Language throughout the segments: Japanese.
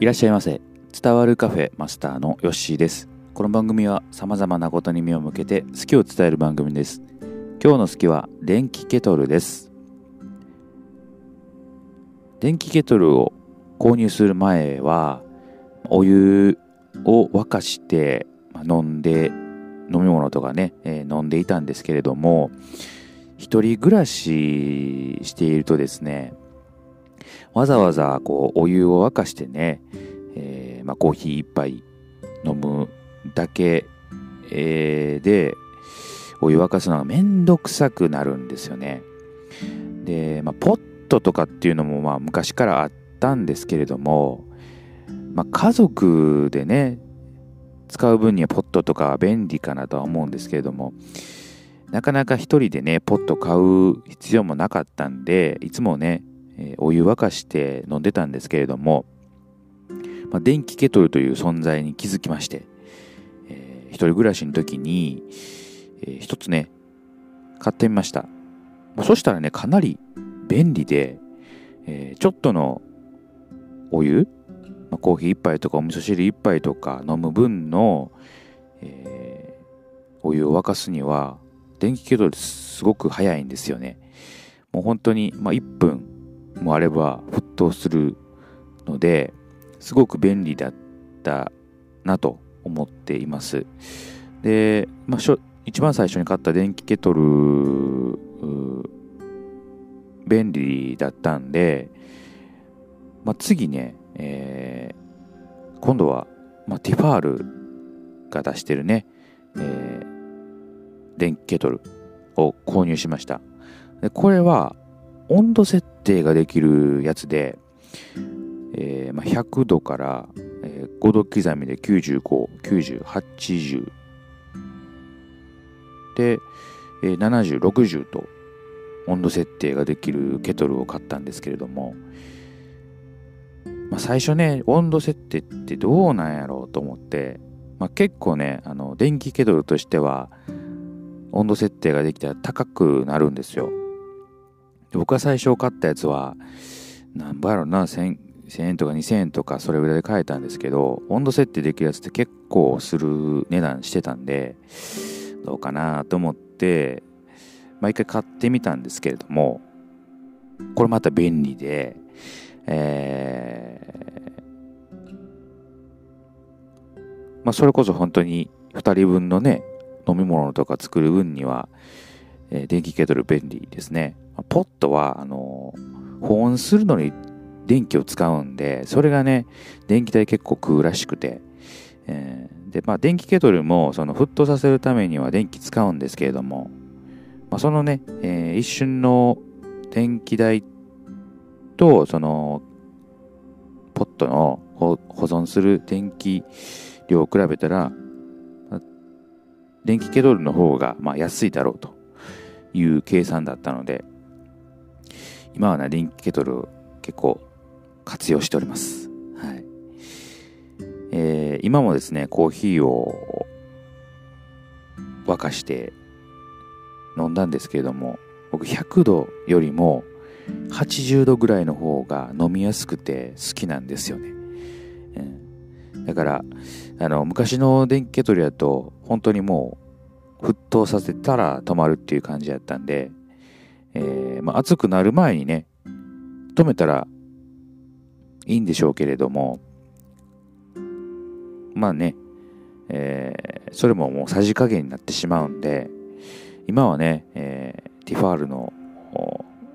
いらっしゃいませ。伝わるカフェマスターのヨッシーです。この番組は様々なことに目を向けて好きを伝える番組です。今日の好きは電気ケトルです。電気ケトルを購入する前はお湯を沸かして飲んで飲み物とかね、えー、飲んでいたんですけれども一人暮らししているとですねわざわざこうお湯を沸かしてね、えー、まあ、コーヒー一杯飲むだけ、えー、でお湯沸かすのがめんどくさくなるんですよね。で、まあ、ポットとかっていうのもまあ昔からあったんですけれども、まあ、家族でね使う分にはポットとか便利かなとは思うんですけれどもなかなか一人でねポット買う必要もなかったんでいつもねえお湯沸かして飲んでたんですけれども、まあ、電気ケトルという存在に気づきまして、えー、一人暮らしの時に、えー、一つね、買ってみました。そしたらね、かなり便利で、えー、ちょっとのお湯、まあ、コーヒー一杯とかお味噌汁一杯とか飲む分の、えー、お湯を沸かすには、電気ケトルすごく早いんですよね。もう本当に、まあ、1分もあれば沸騰するのですごく便利だったなと思っています。で、まあ、一番最初に買った電気ケトル便利だったんで、まあ、次ね、えー、今度は、まあ、ティファールが出してるね、えー、電気ケトルを購入しました。でこれは温度設定ができるやつで、えーまあ、100度から、えー、5度刻みで95、90、80で、えー、70、60と温度設定ができるケトルを買ったんですけれども、まあ、最初ね、温度設定ってどうなんやろうと思って、まあ、結構ね、あの電気ケトルとしては温度設定ができたら高くなるんですよ。僕が最初買ったやつは、何倍やろな、1000, 円とか2000円とかそれぐらいで買えたんですけど、温度設定できるやつって結構する値段してたんで、どうかなと思って、毎回買ってみたんですけれども、これまた便利で、えー、まあそれこそ本当に2人分のね、飲み物とか作る分には、えー、電気ケトル便利ですね。ポットは、あの、保温するのに電気を使うんで、それがね、電気代結構食うらしくて、えー、で、まあ、電気ケトルも、その、沸騰させるためには電気使うんですけれども、まあ、そのね、えー、一瞬の電気代と、その、ポットの保存する電気量を比べたら、電気ケトルの方が、まあ、安いだろうという計算だったので、今はね、電気ケトル結構活用しております。はい。えー、今もですね、コーヒーを沸かして飲んだんですけれども、僕100度よりも80度ぐらいの方が飲みやすくて好きなんですよね。うん、だから、あの、昔の電気ケトルやと、本当にもう沸騰させたら止まるっていう感じやったんで、えー、まあ、暑くなる前にね、止めたらいいんでしょうけれども、まあね、えー、それももうさじ加減になってしまうんで、今はね、えー、ティファールの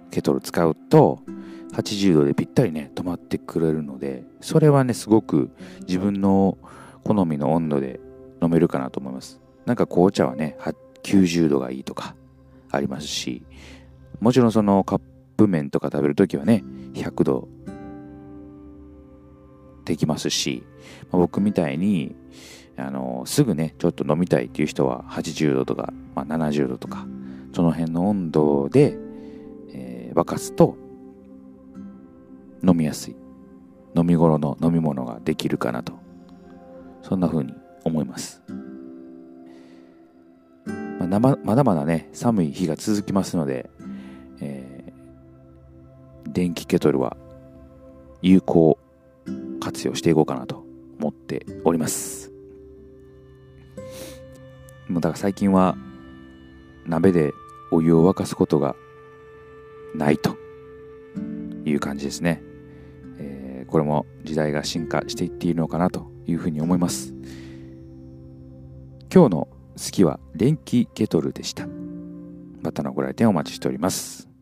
ケトル使うと、80度でぴったりね、止まってくれるので、それはね、すごく自分の好みの温度で飲めるかなと思います。なんか紅茶はね、90度がいいとかありますし、もちろんそのカップ麺とか食べるときはね、100度できますし、まあ、僕みたいに、あの、すぐね、ちょっと飲みたいっていう人は80度とか、まあ、70度とか、その辺の温度で、えー、沸かすと、飲みやすい、飲み頃の飲み物ができるかなと、そんな風に思います。まあ、まだまだね、寒い日が続きますので、電気ケトルは有効活用していこうかなと思っております。もうだから最近は鍋でお湯を沸かすことがないという感じですね、えー、これも時代が進化していっているのかなというふうに思います。今日の好きは電気ケトルでした。またのご来店お待ちしております。